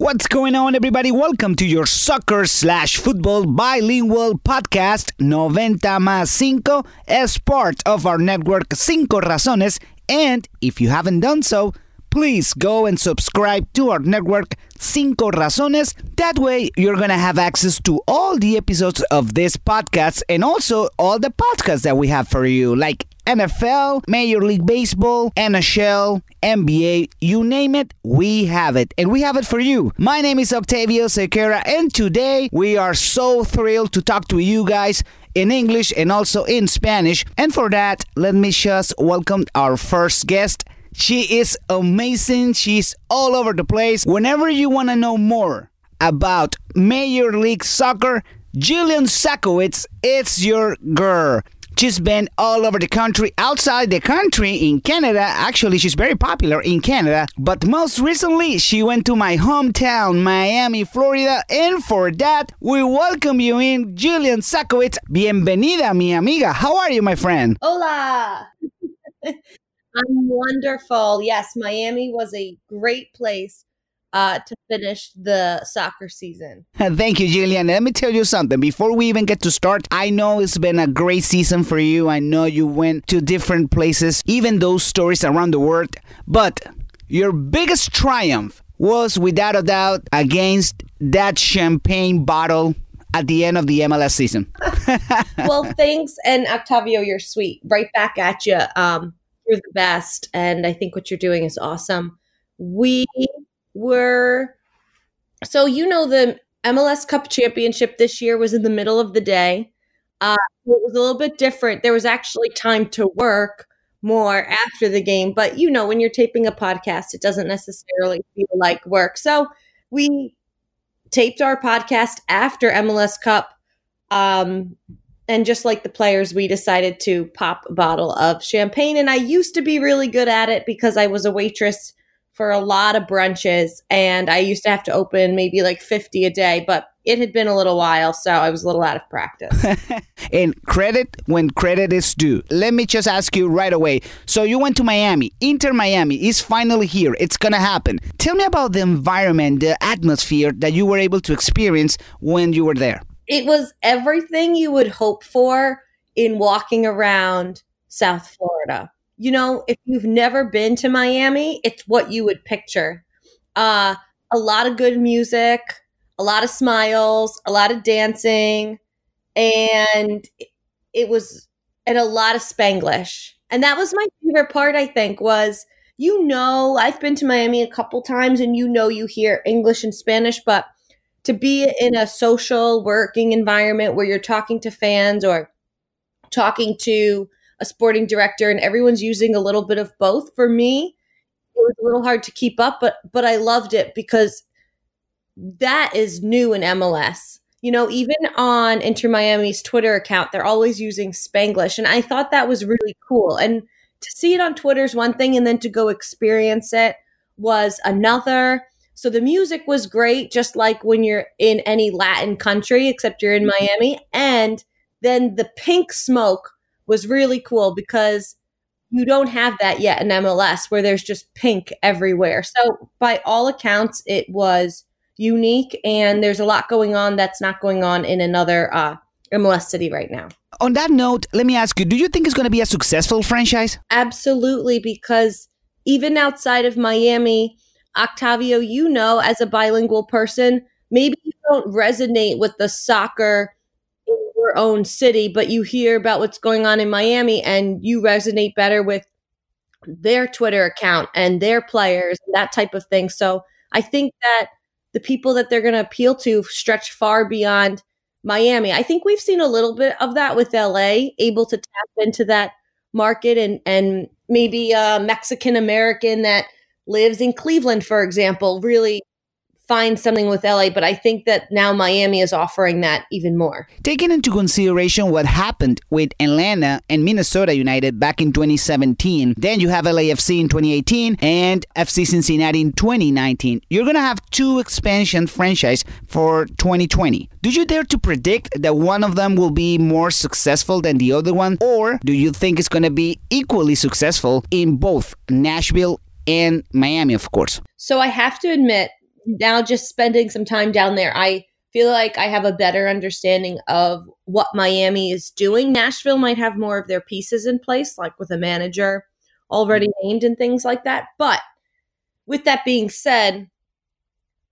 What's going on, everybody? Welcome to your soccer slash football bilingual podcast, 90 más 5, as part of our network Cinco Razones. And if you haven't done so, please go and subscribe to our network Cinco Razones. That way, you're going to have access to all the episodes of this podcast and also all the podcasts that we have for you, like NFL, Major League Baseball, NHL, NBA, you name it, we have it. And we have it for you. My name is Octavio Sequeira, and today we are so thrilled to talk to you guys in English and also in Spanish. And for that, let me just welcome our first guest. She is amazing. She's all over the place. Whenever you want to know more about Major League Soccer, Jillian Sakowitz, it's your girl. She's been all over the country, outside the country, in Canada. Actually, she's very popular in Canada. But most recently, she went to my hometown, Miami, Florida. And for that, we welcome you in, Julian Sakowitz. Bienvenida, mi amiga. How are you, my friend? Hola. I'm wonderful. Yes, Miami was a great place uh, to finish the soccer season. Thank you, Jillian. Let me tell you something. Before we even get to start, I know it's been a great season for you. I know you went to different places, even those stories around the world. But your biggest triumph was without a doubt against that champagne bottle at the end of the MLS season. well, thanks. And Octavio, you're sweet. Right back at you. Um, you're the best. And I think what you're doing is awesome. We were so you know the MLS Cup championship this year was in the middle of the day. Uh, it was a little bit different. There was actually time to work more after the game, but you know when you're taping a podcast, it doesn't necessarily feel like work. So we taped our podcast after MLS Cup. Um, and just like the players, we decided to pop a bottle of champagne. And I used to be really good at it because I was a waitress for a lot of brunches and I used to have to open maybe like 50 a day, but it had been a little while, so I was a little out of practice. and credit when credit is due. Let me just ask you right away. So you went to Miami. Inter Miami is finally here. It's going to happen. Tell me about the environment, the atmosphere that you were able to experience when you were there. It was everything you would hope for in walking around South Florida you know, if you've never been to Miami, it's what you would picture. Uh, a lot of good music, a lot of smiles, a lot of dancing, and it was and a lot of Spanglish. And that was my favorite part, I think, was you know, I've been to Miami a couple times and you know you hear English and Spanish, but to be in a social working environment where you're talking to fans or talking to a sporting director and everyone's using a little bit of both. For me it was a little hard to keep up but but i loved it because that is new in mls you know even on inter miami's twitter account they're always using spanglish and i thought that was really cool. And to see it on twitter is one thing and then to go experience it was another. So the music was great just like when you're in any latin country except you're in mm-hmm. miami. And then the pink smoke was really cool because you don't have that yet in MLS where there's just pink everywhere. So, by all accounts, it was unique and there's a lot going on that's not going on in another uh, MLS city right now. On that note, let me ask you do you think it's going to be a successful franchise? Absolutely, because even outside of Miami, Octavio, you know, as a bilingual person, maybe you don't resonate with the soccer your own city, but you hear about what's going on in Miami and you resonate better with their Twitter account and their players, that type of thing. So I think that the people that they're going to appeal to stretch far beyond Miami. I think we've seen a little bit of that with LA, able to tap into that market and and maybe a Mexican American that lives in Cleveland, for example, really find something with LA, but I think that now Miami is offering that even more. Taking into consideration what happened with Atlanta and Minnesota United back in 2017, then you have LAFC in 2018 and FC Cincinnati in 2019. You're going to have two expansion franchise for 2020. Do you dare to predict that one of them will be more successful than the other one or do you think it's going to be equally successful in both Nashville and Miami, of course? So I have to admit now just spending some time down there, I feel like I have a better understanding of what Miami is doing. Nashville might have more of their pieces in place, like with a manager already named and things like that. But with that being said,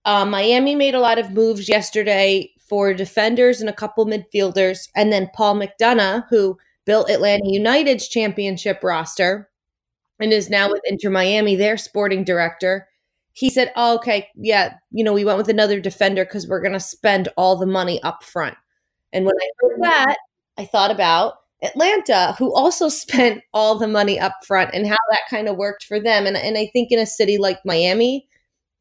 uh, Miami made a lot of moves yesterday for defenders and a couple midfielders, and then Paul McDonough, who built Atlanta United's championship roster and is now with Inter Miami, their sporting director. He said, oh, "Okay, yeah, you know, we went with another defender because we're going to spend all the money up front." And when I heard that, I thought about Atlanta, who also spent all the money up front and how that kind of worked for them. And, and I think in a city like Miami,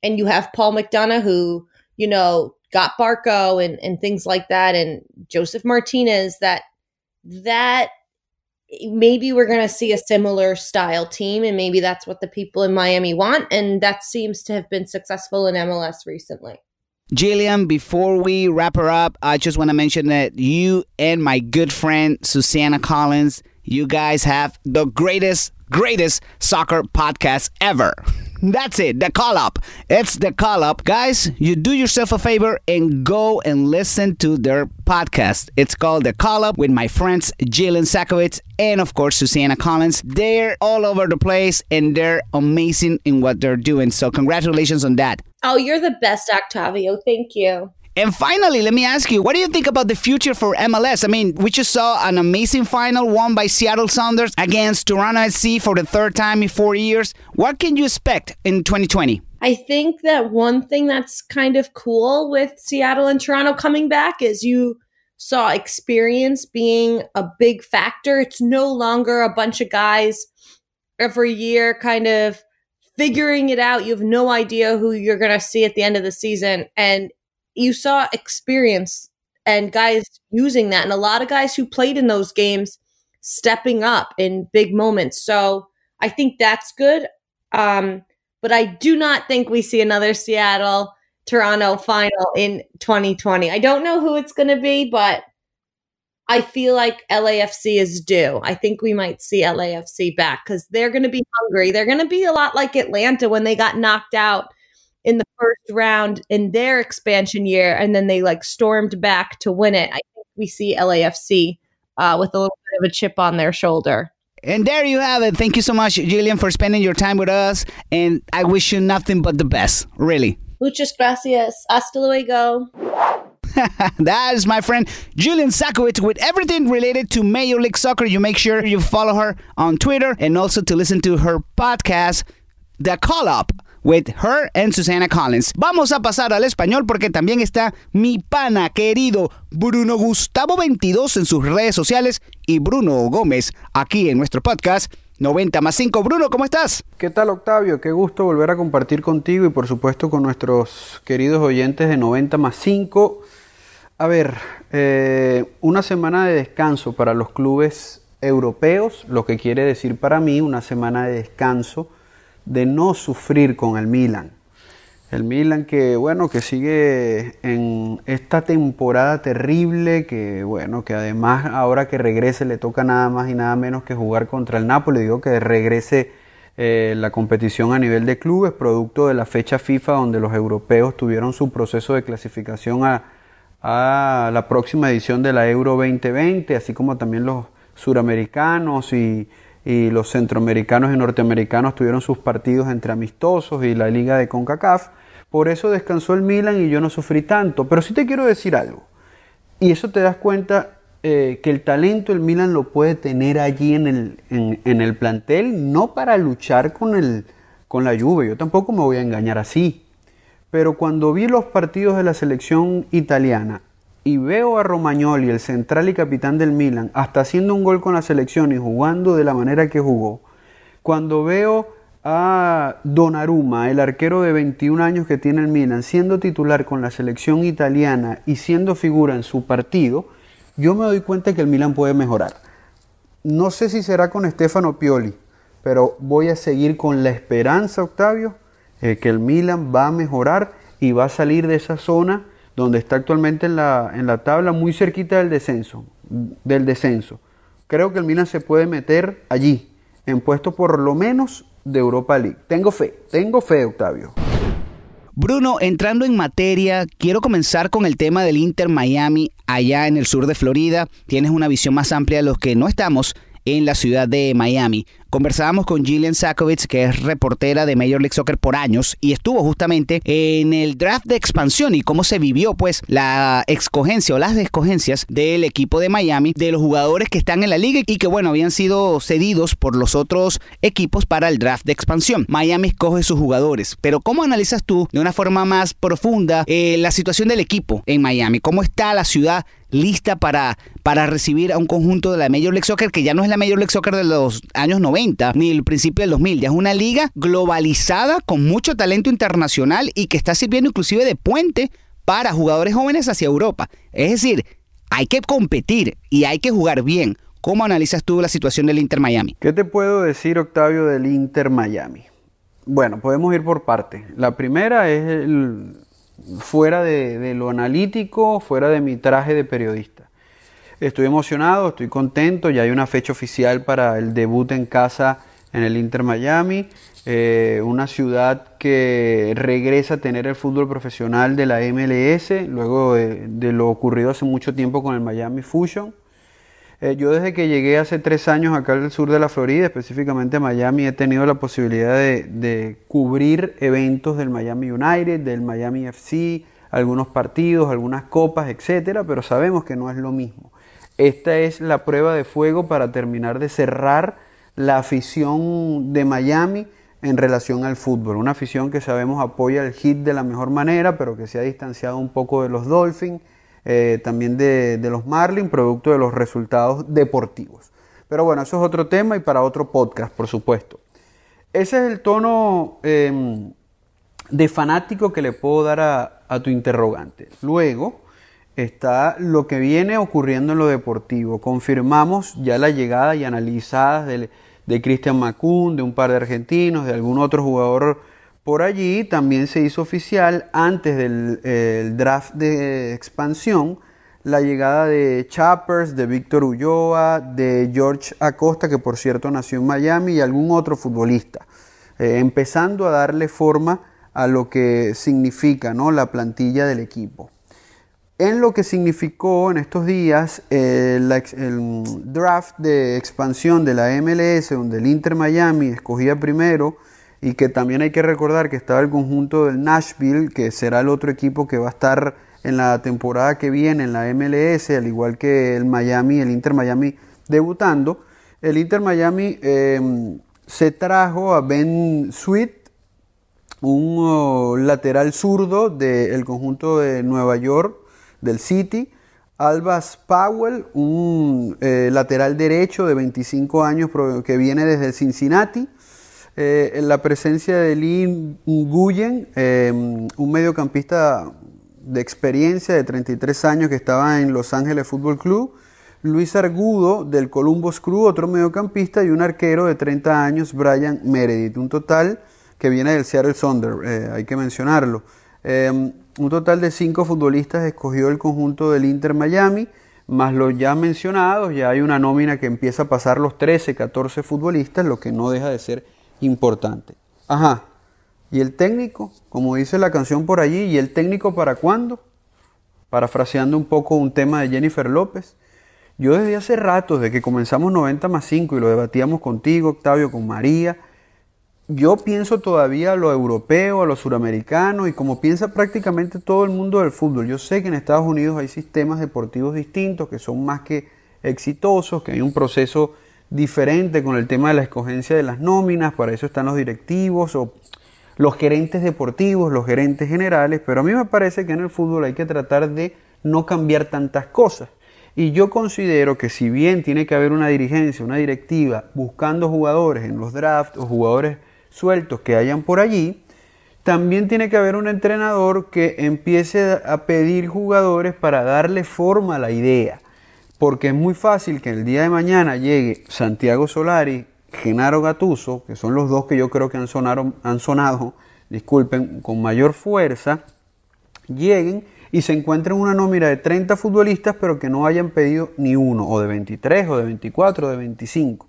and you have Paul McDonough, who, you know, got Barco and, and things like that, and Joseph Martinez, that that Eh, maybe we're going to see a similar style team and maybe that's what the people in Miami want and that seems to have been successful in MLS recently. Jillian, before we wrap her up, I just want to mention that you and my good friend Susanna Collins, you guys have the greatest, greatest soccer podcast ever. That's it, the call up. It's the call up. Guys, you do yourself a favor and go and listen to their podcast. It's called The Call Up with my friends Jillian Sakovits and, of course, Susanna Collins. They're all over the place and they're amazing in what they're doing. So, congratulations on that. Oh, you're the best, Octavio. Thank you. And finally, let me ask you, what do you think about the future for MLS? I mean, we just saw an amazing final won by Seattle Sounders against Toronto SC for the third time in four years. What can you expect in 2020? I think that one thing that's kind of cool with Seattle and Toronto coming back is you saw experience being a big factor. It's no longer a bunch of guys every year kind of figuring it out. You have no idea who you're going to see at the end of the season. And you saw experience and guys using that, and a lot of guys who played in those games stepping up in big moments. So I think that's good. Um, but I do not think we see another Seattle Toronto final in 2020. I don't know who it's going to be, but I feel like LAFC is due. I think we might see LAFC back because they're going to be hungry. They're going to be a lot like Atlanta when they got knocked out in the first round in their expansion year, and then they like stormed back to win it. I think we see LAFC uh, with a little bit of a chip on their shoulder. And there you have it. Thank you so much, Jillian, for spending your time with us. And I wish you nothing but the best, really. Muchas gracias. Hasta luego. that is my friend Julian Sakowitz with everything related to Major League Soccer. You make sure you follow her on Twitter and also to listen to her podcast, The Call Up with her and Susana Collins. Vamos a pasar al español porque también está mi pana querido Bruno Gustavo 22 en sus redes sociales y Bruno Gómez aquí en nuestro podcast 90 más 5. Bruno, ¿cómo estás? ¿Qué tal Octavio? Qué gusto volver a compartir contigo y por supuesto con nuestros queridos oyentes de 90 más 5. A ver, eh, una semana de descanso para los clubes europeos, lo que quiere decir para mí una semana de descanso de no sufrir con el Milan. El Milan que, bueno, que sigue en esta temporada terrible, que, bueno, que además ahora que regrese le toca nada más y nada menos que jugar contra el Napoli. Digo que regrese eh, la competición a nivel de clubes, producto de la fecha FIFA donde los europeos tuvieron su proceso de clasificación a, a la próxima edición de la Euro 2020, así como también los suramericanos y y los centroamericanos y norteamericanos tuvieron sus partidos entre amistosos y la liga de CONCACAF. Por eso descansó el Milan y yo no sufrí tanto. Pero sí te quiero decir algo. Y eso te das cuenta eh, que el talento el Milan lo puede tener allí en el, en, el plantel, no para luchar con, el, con la Juve. Yo tampoco me voy a engañar así. Pero cuando vi los partidos de la selección italiana y veo a Romagnoli, el central y capitán del Milan, hasta haciendo un gol con la selección y jugando de la manera que jugó, cuando veo a Donnarumma, el arquero de 21 años que tiene el Milan, siendo titular con la selección italiana y siendo figura en su partido, yo me doy cuenta que el Milan puede mejorar. No sé si será con Stefano Pioli, pero voy a seguir con la esperanza, Octavio, eh, que el Milan va a mejorar y va a salir de esa zona donde está actualmente en la, en la tabla, muy cerquita del descenso, del descenso. Creo que el Milan se puede meter allí, en puesto por lo menos de Europa League. Tengo fe, tengo fe, Octavio. Bruno, entrando en materia, quiero comenzar con el tema del Inter Miami allá en el sur de Florida. Tienes una visión más amplia de los que no estamos en la ciudad de Miami. Conversábamos con Gillian Sakovic, que es reportera de Major League Soccer por años y estuvo justamente en el draft de expansión y cómo se vivió pues la escogencia o las escogencias del equipo de Miami, de los jugadores que están en la liga y que bueno, habían sido cedidos por los otros equipos para el draft de expansión. Miami escoge sus jugadores, pero ¿cómo analizas tú de una forma más profunda eh, la situación del equipo en Miami? ¿Cómo está la ciudad lista para, para recibir a un conjunto de la Major League Soccer que ya no es la Major League Soccer de los años 90 ni el principio del 2000, ya es una liga globalizada con mucho talento internacional y que está sirviendo inclusive de puente para jugadores jóvenes hacia Europa. Es decir, hay que competir y hay que jugar bien. ¿Cómo analizas tú la situación del Inter Miami? ¿Qué te puedo decir, Octavio, del Inter Miami? Bueno, podemos ir por partes. La primera es el, fuera de, lo analítico, fuera de mi traje de periodista. Estoy emocionado, estoy contento, ya hay una fecha oficial para el debut en casa en el Inter Miami, eh, una ciudad que regresa a tener el fútbol profesional de la MLS, luego de lo ocurrido hace mucho tiempo con el Miami Fusion. Eh, yo desde que llegué hace tres años acá al sur de la Florida, específicamente a Miami, he tenido la posibilidad de, cubrir eventos del Miami United, del Miami FC, algunos partidos, algunas copas, etcétera, pero sabemos que no es lo mismo. Esta es la prueba de fuego para terminar de cerrar la afición de Miami en relación al fútbol. Una afición que sabemos apoya el hit de la mejor manera, pero que se ha distanciado un poco de los Dolphins eh, también de, los Marlins, producto de los resultados deportivos. Pero bueno, eso es otro tema y para otro podcast, por supuesto. Ese es el tono em, de fanático que le puedo dar a, tu interrogante. Luego está lo que viene ocurriendo en lo deportivo. Confirmamos ya la llegada y analizadas de, de Christian Macun, de un par de argentinos, de algún otro jugador por allí también se hizo oficial antes del draft de expansión la llegada de Chappers, de Víctor Ulloa, de George Acosta, que por cierto nació en Miami, y algún otro futbolista, eh, empezando a darle forma a lo que significa ¿no? la plantilla del equipo. En lo que significó en estos días eh, el draft de expansión de la MLS, donde el Inter Miami escogía primero y que también hay que recordar que estaba el conjunto del Nashville, que será el otro equipo que va a estar en la temporada que viene en la MLS, al igual que el Miami, el Inter Miami debutando. El Inter Miami em, se trajo a Ben Sweet, un oh, lateral zurdo del conjunto de Nueva York, del City. Albas Powell, un eh, lateral derecho de 25 años que viene desde Cincinnati. Eh, la presencia de Lee Nguyen, em, un mediocampista de experiencia de 33 años que estaba en Los Ángeles Fútbol Club, Luis Argudo del Columbus Crew, otro mediocampista, y un arquero de 30 años, Brian Meredith. Un total que viene del Seattle Thunder, eh, hay que mencionarlo. Un total de cinco futbolistas escogió el conjunto del Inter Miami, más los ya mencionados, ya hay una nómina que empieza a pasar los 13, 14 futbolistas, lo que no deja de ser importante. Ajá. ¿Y el técnico? Como dice la canción por allí, ¿y el técnico para cuándo? Parafraseando un poco un tema de Jennifer López. Yo desde hace rato, desde que comenzamos 90 más 5 y lo debatíamos contigo, Octavio, con María, yo pienso todavía a lo europeo, a lo suramericano y como piensa prácticamente todo el mundo del fútbol. Yo sé que en Estados Unidos hay sistemas deportivos distintos que son más que exitosos, que hay un proceso diferente con el tema de la escogencia de las nóminas, para eso están los directivos o los gerentes deportivos, los gerentes generales, pero a mí me parece que en el fútbol hay que tratar de no cambiar tantas cosas. Y yo considero que si bien tiene que haber una dirigencia, una directiva, buscando jugadores en los drafts o jugadores sueltos que hayan por allí, también tiene que haber un entrenador que empiece a pedir jugadores para darle forma a la idea. Porque es muy fácil que el día de mañana llegue Santiago Solari, Genaro Gatuso, que son los dos que yo creo que han, han sonado, disculpen, con mayor fuerza, lleguen y se encuentren una nómina de 30 futbolistas, pero que no hayan pedido ni uno, o de 23, o de 24, o de 25.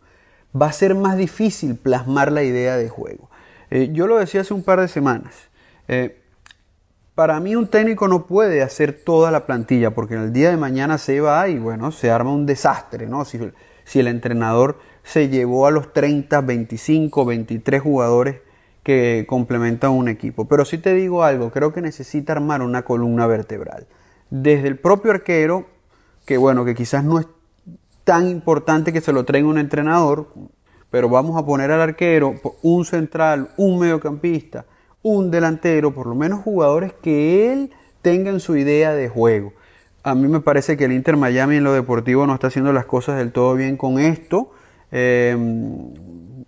Va a ser más difícil plasmar la idea de juego. Eh, yo lo decía hace un par de semanas. Eh, para mí un técnico no puede hacer toda la plantilla porque en el día de mañana se va y bueno, se arma un desastre, ¿no? Si, el entrenador se llevó a los 30, 25, 23 jugadores que complementan un equipo. Pero si te digo algo, creo que necesita armar una columna vertebral. Desde el propio arquero, que bueno, que quizás no es tan importante que se lo traiga un entrenador, pero vamos a poner al arquero un central, un mediocampista, un delantero, por lo menos jugadores que él tenga en su idea de juego. A mí me parece que el Inter Miami en lo deportivo no está haciendo las cosas del todo bien con esto. Em,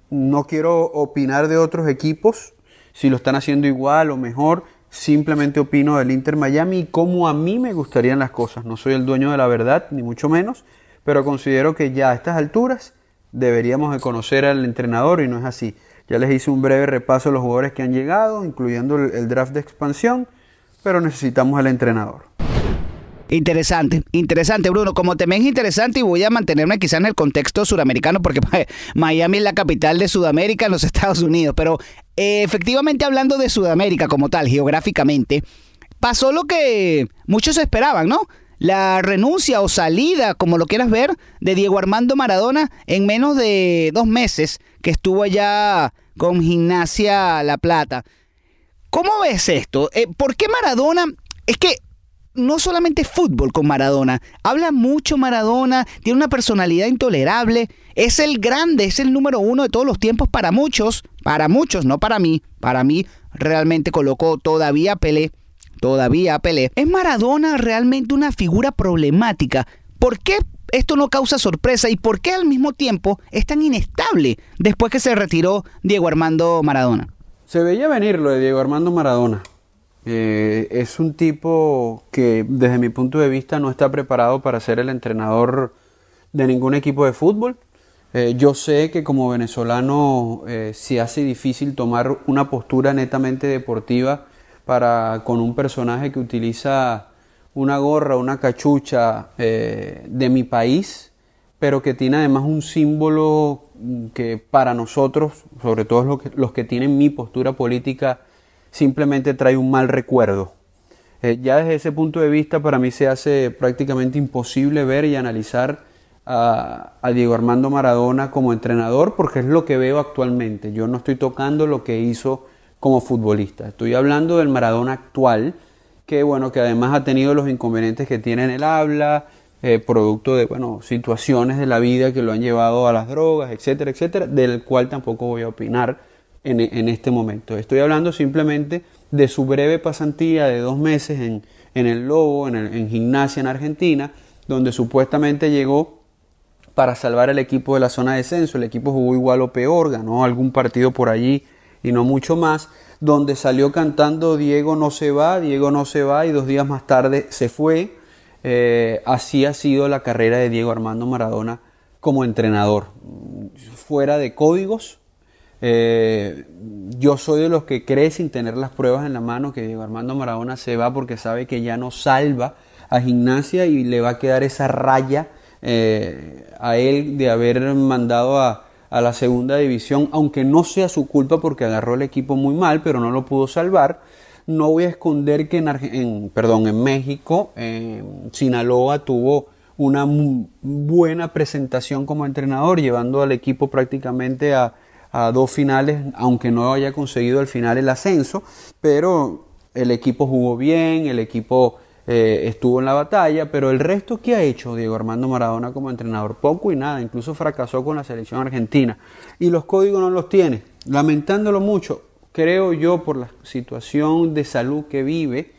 no quiero opinar de otros equipos, si lo están haciendo igual o mejor. Simplemente opino del Inter Miami y cómo a mí me gustarían las cosas. No soy el dueño de la verdad, ni mucho menos, pero considero que ya a estas alturas deberíamos de conocer al entrenador y no es así. Ya les hice un breve repaso de los jugadores que han llegado, incluyendo el, draft de expansión, pero necesitamos al entrenador. Interesante, interesante, Bruno. Como también es interesante, y voy a mantenerme quizás en el contexto suramericano, porque Miami es la capital de Sudamérica en los Estados Unidos. Pero eh, efectivamente, hablando de Sudamérica como tal, geográficamente, pasó lo que muchos esperaban, ¿no? La renuncia o salida, como lo quieras ver, de Diego Armando Maradona en menos de dos meses que estuvo allá con Gimnasia La Plata. ¿Cómo ves esto? Eh, ¿Por qué Maradona? Es que no solamente fútbol con Maradona, habla mucho Maradona, tiene una personalidad intolerable, es el grande, es el número uno de todos los tiempos para muchos, para muchos, no para mí, para mí realmente colocó todavía Pelé, todavía Pelé. ¿Es Maradona realmente una figura problemática? ¿Por qué esto no causa sorpresa y por qué al mismo tiempo es tan inestable después que se retiró Diego Armando Maradona. Se veía venir lo de Diego Armando Maradona. Eh, es un tipo que desde mi punto de vista no está preparado para ser el entrenador de ningún equipo de fútbol. Eh, yo sé que como venezolano eh, se hace difícil tomar una postura netamente deportiva para con un personaje que utiliza una gorra, una cachucha eh, de mi país, pero que tiene además un símbolo que para nosotros, sobre todo los que, tienen mi postura política, simplemente trae un mal recuerdo. Eh, ya desde ese punto de vista para mí se hace prácticamente imposible ver y analizar a, Diego Armando Maradona como entrenador porque es lo que veo actualmente. Yo no estoy tocando lo que hizo como futbolista. Estoy hablando del Maradona actual, que bueno, que además ha tenido los inconvenientes que tiene en el habla, eh, producto de bueno, situaciones de la vida que lo han llevado a las drogas, etcétera, etcétera, del cual tampoco voy a opinar en, en este momento. Estoy hablando simplemente de su breve pasantía de dos meses en, en el Lobo, en, el, en gimnasia en Argentina, donde supuestamente llegó para salvar al equipo de la zona de descenso. El equipo jugó igual o peor, ganó algún partido por allí y no mucho más donde salió cantando Diego no se va, Diego no se va y dos días más tarde se fue. Eh, así ha sido la carrera de Diego Armando Maradona como entrenador. Fuera de códigos, eh, yo soy de los que cree sin tener las pruebas en la mano que Diego Armando Maradona se va porque sabe que ya no salva a gimnasia y le va a quedar esa raya eh, a él de haber mandado a, a la segunda división, aunque no sea su culpa porque agarró el equipo muy mal, pero no lo pudo salvar. No voy a esconder que en, perdón, en México, en Sinaloa tuvo una buena presentación como entrenador, llevando al equipo prácticamente a, a dos finales, aunque no haya conseguido al final el ascenso, pero el equipo jugó bien, el equipo eh, estuvo en la batalla, pero el resto que ha hecho Diego Armando Maradona como entrenador, poco y nada, incluso fracasó con la selección argentina y los códigos no los tiene, lamentándolo mucho, creo yo por la situación de salud que vive,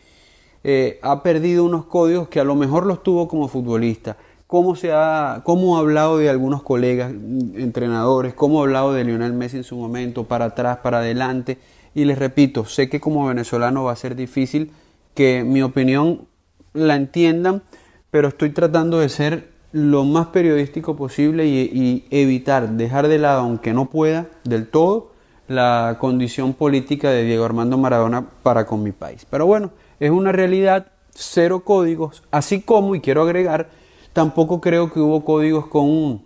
eh, ha perdido unos códigos que a lo mejor los tuvo como futbolista. Cómo, se ha, cómo ha hablado de algunos colegas, entrenadores, cómo ha hablado de Lionel Messi en su momento, para atrás, para adelante. Y les repito, sé que como venezolano va a ser difícil que mi opinión la entiendan, pero estoy tratando de ser lo más periodístico posible y, evitar, dejar de lado, aunque no pueda del todo, la condición política de Diego Armando Maradona para con mi país. Pero bueno, es una realidad, cero códigos, así como, y quiero agregar, tampoco creo que hubo códigos con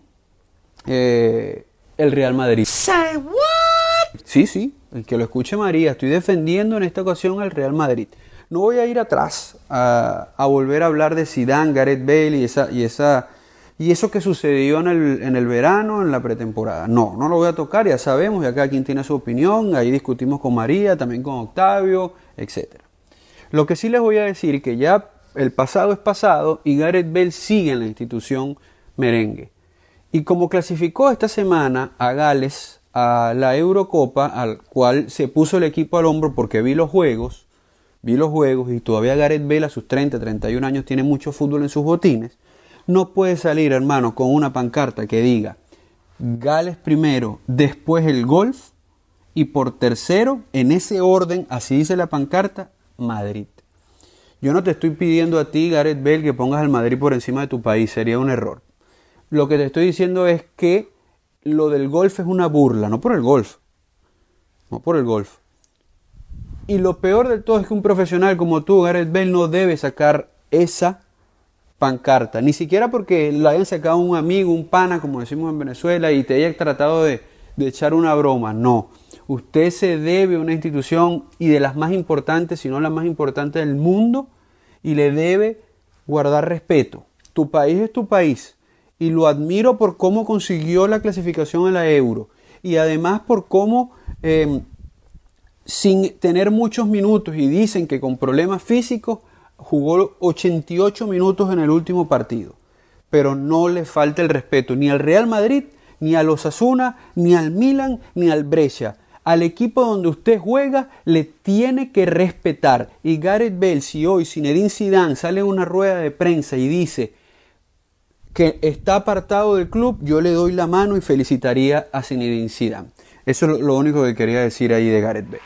eh, el Real Madrid. Say what? Sí, sí, el que lo escuche María, estoy defendiendo en esta ocasión al Real Madrid. No voy a ir atrás a, volver a hablar de Zidane, Gareth Bale y esa, y esa y eso que sucedió en el, en el verano, en la pretemporada. No, no lo voy a tocar, ya sabemos, ya cada quien tiene su opinión, ahí discutimos con María, también con Octavio, etc. Lo que sí les voy a decir que ya el pasado es pasado y Gareth Bale sigue en la institución merengue. Y como clasificó esta semana a Gales a la Eurocopa, al cual se puso el equipo al hombro porque vi los juegos, vi los juegos y todavía Gareth Bale a sus 30, 31 años tiene mucho fútbol en sus botines, no puede salir, hermano, con una pancarta que diga Gales primero, después el golf y por tercero, en ese orden, así dice la pancarta, Madrid. Yo no te estoy pidiendo a ti, Gareth Bale, que pongas al Madrid por encima de tu país, sería un error. Lo que te estoy diciendo es que lo del golf es una burla, no por el golf, no por el golf. Y lo peor de todo es que un profesional como tú, Gareth Bale, no debe sacar esa pancarta, ni siquiera porque la hayan sacado un amigo, un pana, como decimos en Venezuela, y te haya tratado de, echar una broma, no. Usted se debe a una institución y de las más importantes, si no la más importante del mundo, y le debe guardar respeto. Tu país es tu país y lo admiro por cómo consiguió la clasificación en la euro y además por cómo em, sin tener muchos minutos y dicen que con problemas físicos jugó 88 minutos en el último partido, pero no le falta el respeto ni al Real Madrid, ni a los Asuna, ni al Milan, ni al Brescia. Al equipo donde usted juega le tiene que respetar. Y Gareth Bale, si hoy Zinedine Zidane sale una rueda de prensa y dice que está apartado del club, yo le doy la mano y felicitaría a Zinedine Zidane. Eso es lo único que quería decir ahí de Gareth Bale.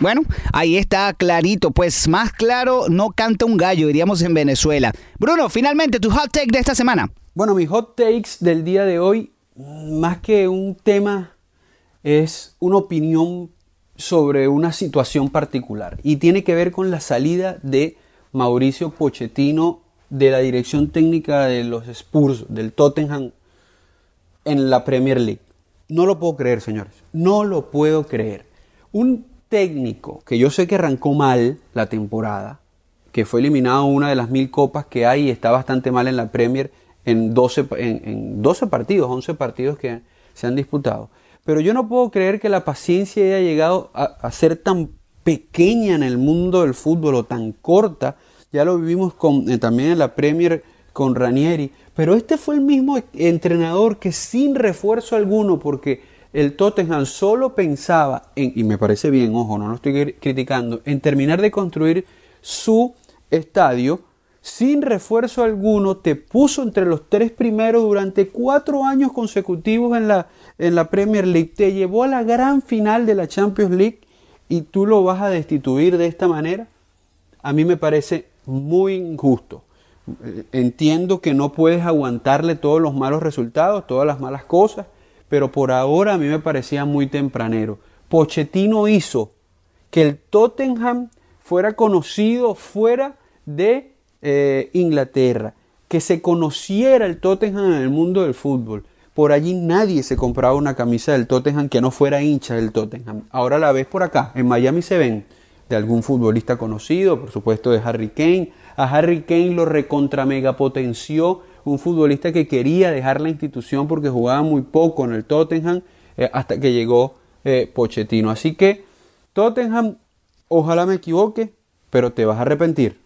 Bueno, ahí está clarito, pues más claro no canta un gallo, diríamos en Venezuela. Bruno, finalmente tu hot take de esta semana. Bueno, mis hot takes del día de hoy, más que un tema, es una opinión sobre una situación particular y tiene que ver con la salida de Mauricio Pochettino de la dirección técnica de los Spurs, del Tottenham, en la Premier League. No lo puedo creer, señores. No lo puedo creer. Un técnico que yo sé que arrancó mal la temporada, que fue eliminado una de las mil copas que hay y está bastante mal en la Premier en 12, en, 12 partidos, 11 partidos que se han disputado. Pero yo no puedo creer que la paciencia haya llegado a, ser tan pequeña en el mundo del fútbol o tan corta. Ya lo vivimos con, eh, también en la Premier con Ranieri. Pero este fue el mismo entrenador que sin refuerzo alguno, porque el Tottenham solo pensaba en, y me parece bien, ojo, no lo estoy criticando, en terminar de construir su estadio sin refuerzo alguno, te puso entre los tres primeros durante cuatro años consecutivos en la, en la Premier League, te llevó a la gran final de la Champions League y tú lo vas a destituir de esta manera, a mí me parece muy injusto. Entiendo que no puedes aguantarle todos los malos resultados, todas las malas cosas, pero por ahora a mí me parecía muy tempranero. Pochettino hizo que el Tottenham fuera conocido fuera de eh, Inglaterra, que se conociera el Tottenham en el mundo del fútbol. Por allí nadie se compraba una camisa del Tottenham que no fuera hincha del Tottenham. Ahora la ves por acá. En Miami se ven de algún futbolista conocido, por supuesto de Harry Kane. A Harry Kane lo recontra megapotenció un futbolista que quería dejar la institución porque jugaba muy poco en el Tottenham eh, hasta que llegó eh, Pochettino. Así que Tottenham, ojalá me equivoque, pero te vas a arrepentir.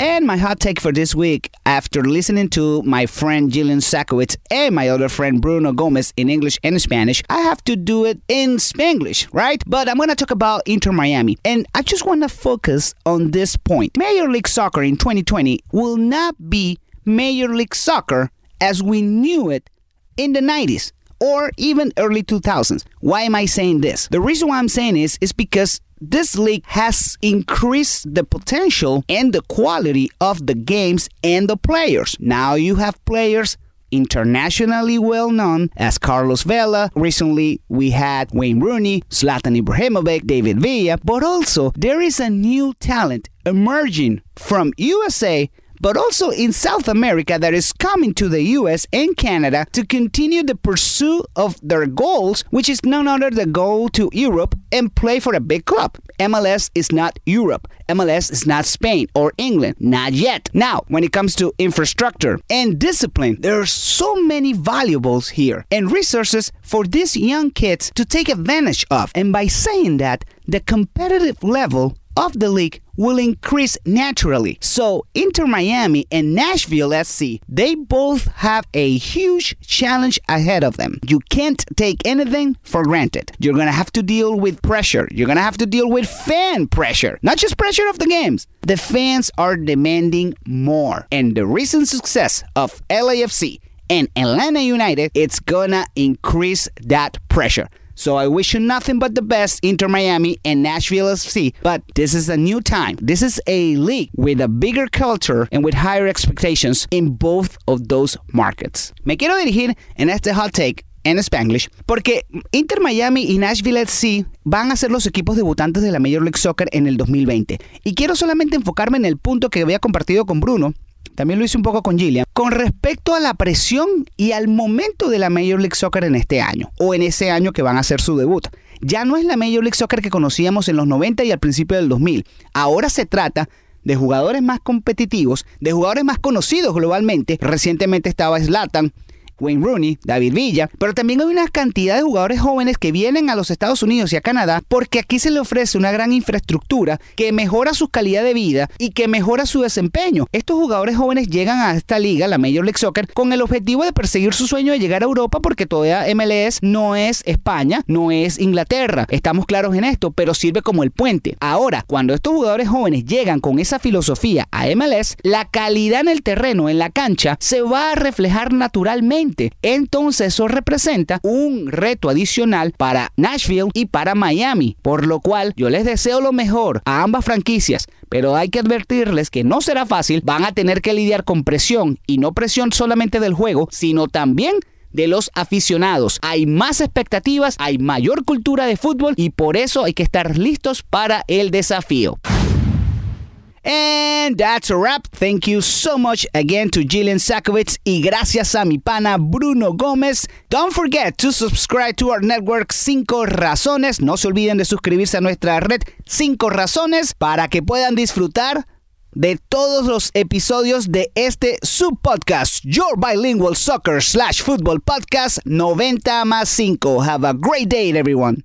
And my hot take for this week, after listening to my friend Jillian Sakowitz and my other friend Bruno Gomez in English and Spanish, I have to do it in Spanglish, right? But I'm to talk about Inter Miami. And I just want to focus on this point. Major League Soccer in 2020 will not be Major League Soccer as we knew it in the 90s or even early 2000s. Why am I saying this? The reason why I'm saying this is because this league has increased the potential and the quality of the games and the players. Now you have players internationally well known as Carlos Vela. Recently, we had Wayne Rooney, Zlatan Ibrahimovic, David Villa, but also there is a new talent emerging from USA but also in South America that is coming to the US and Canada to continue the pursuit of their goals, which is none other than go to Europe and play for a big club. MLS is not Europe. MLS is not Spain or England. Not yet. Now, when it comes to infrastructure and discipline, there are so many valuables here and resources for these young kids to take advantage of. And by saying that, the competitive level of the league will increase naturally. So, Inter Miami and Nashville SC, they both have a huge challenge ahead of them. You can't take anything for granted. You're going to have to deal with pressure. You're going to have to deal with fan pressure, not just pressure of the games. The fans are demanding more. And the recent success of LAFC and Atlanta United, it's gonna increase that pressure. So I wish you nothing but the best, Inter Miami and Nashville FC. But this is a new time. This is a league with a bigger culture and with higher expectations in both of those markets. Me quiero dirigir en este hot take en Spanglish, porque Inter Miami y Nashville FC van a ser los equipos debutantes de la Major League Soccer en el 2020. Y quiero solamente enfocarme en el punto que había compartido con Bruno, también lo hice un poco con Gillian, con respecto a la presión y al momento de la Major League Soccer en este año, o en ese año que van a hacer su debut. Ya no es la Major League Soccer que conocíamos en los 90 y al principio del 2000. Ahora se trata de jugadores más competitivos, de jugadores más conocidos globalmente. Recientemente estaba Zlatan, Wayne Rooney, David Villa, pero también hay una cantidad de jugadores jóvenes que vienen a los Estados Unidos y a Canadá porque aquí se le ofrece una gran infraestructura que mejora su calidad de vida y que mejora su desempeño. Estos jugadores jóvenes llegan a esta liga, la Major League Soccer, con el objetivo de perseguir su sueño de llegar a Europa porque todavía MLS no es España, no es Inglaterra. Estamos claros en esto, pero sirve como el puente. Ahora, cuando estos jugadores jóvenes llegan con esa filosofía a MLS, la calidad en el terreno, en la cancha, se va a reflejar naturalmente entonces eso representa un reto adicional para Nashville y para Miami, por lo cual yo les deseo lo mejor a ambas franquicias, pero hay que advertirles que no será fácil, van a tener que lidiar con presión y no presión solamente del juego, sino también de los aficionados. Hay más expectativas, hay mayor cultura de fútbol y por eso hay que estar listos para el desafío. And that's a wrap. Thank you so much again to Jillian Sakovic y gracias a mi pana Bruno Gómez. Don't forget to subscribe to our network 5 Razones. No se olviden de suscribirse a nuestra red 5 Razones para que puedan disfrutar de todos los episodios de este subpodcast, Your Bilingual Soccer slash Football Podcast 90 más 5. Have a great day, everyone.